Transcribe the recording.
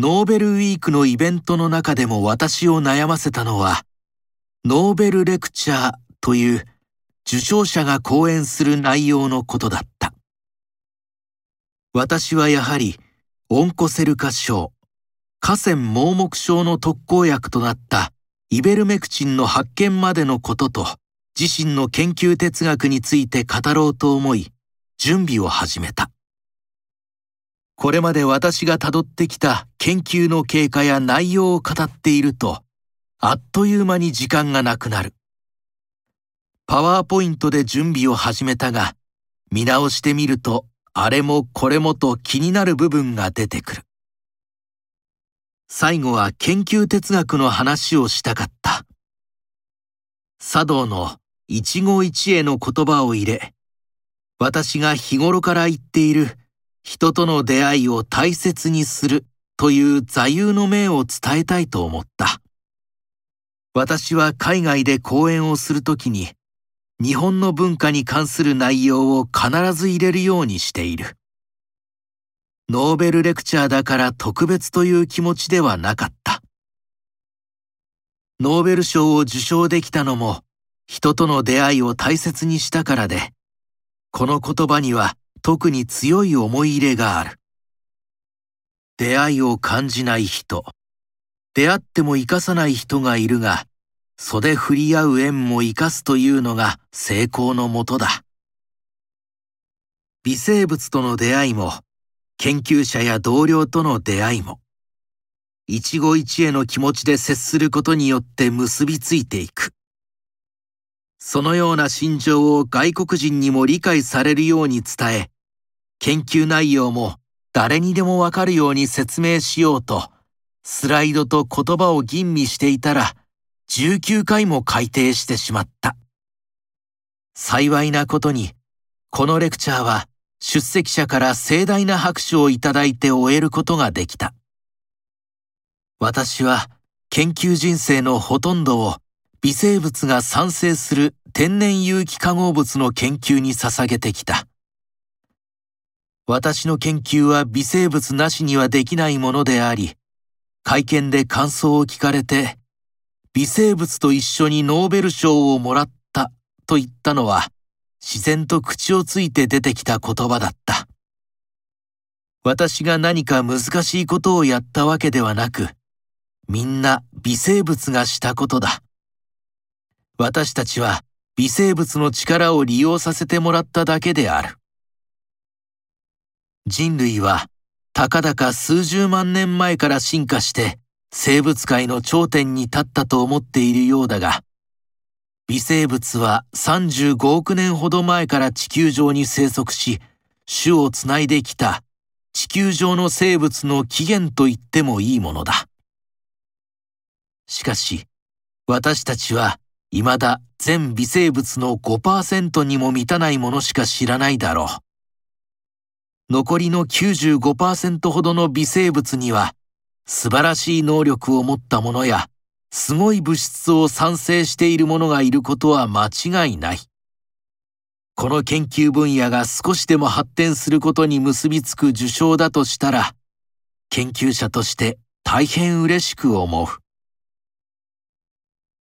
ノーベルウィークのイベントの中でも私を悩ませたのは、ノーベルレクチャーという受賞者が講演する内容のことだった。私はやはり、オンコセル化症、河川盲目症の特効薬となったイベルメクチンの発見までのことと、自身の研究哲学について語ろうと思い、準備を始めた。これまで私が辿ってきた研究の経過や内容を語っていると、あっという間に時間がなくなる。パワーポイントで準備を始めたが、見直してみると、あれもこれもと気になる部分が出てくる。最後は研究哲学の話をしたかった。茶道の一期一会の言葉を入れ、私が日頃から言っている人との出会いを大切にするという座右の銘を伝えたいと思った。私は海外で講演をするときに、日本の文化に関する内容を必ず入れるようにしている。ノーベルレクチャーだから特別という気持ちではなかった。ノーベル賞を受賞できたのも、人との出会いを大切にしたからで、この言葉には特に強い思い入れがある。出会いを感じない人、出会っても生かさない人がいるが、袖振り合う縁も生かすというのが成功のもとだ。微生物との出会いも、研究者や同僚との出会いも、一期一会の気持ちで接することによって結びついていく。そのような心情を外国人にも理解されるように伝え、研究内容も誰にでもわかるように説明しようと、スライドと言葉を吟味していたら、19回も改訂してしまった。幸いなことに、このレクチャーは出席者から盛大な拍手をいただいて終えることができた。私は研究人生のほとんどを微生物が産生する天然有機化合物の研究に捧げてきた。私の研究は微生物なしにはできないものであり、会見で感想を聞かれて、微生物と一緒にノーベル賞をもらったと言ったのは、自然と口をついて出てきた言葉だった。私が何か難しいことをやったわけではなく、みんな微生物がしたことだ。私たちは微生物の力を利用させてもらっただけである。人類はたかだか数十万年前から進化して生物界の頂点に立ったと思っているようだが、微生物は35億年ほど前から地球上に生息し、種をつないできた地球上の生物の起源と言ってもいいものだ。しかし、私たちは未だ全微生物の5%にも満たないものしか知らないだろう。残りの95%ほどの微生物には素晴らしい能力を持ったものやすごい物質を産生しているものがいることは間違いない。この研究分野が少しでも発展することに結びつく受賞だとしたら、研究者として大変嬉しく思う。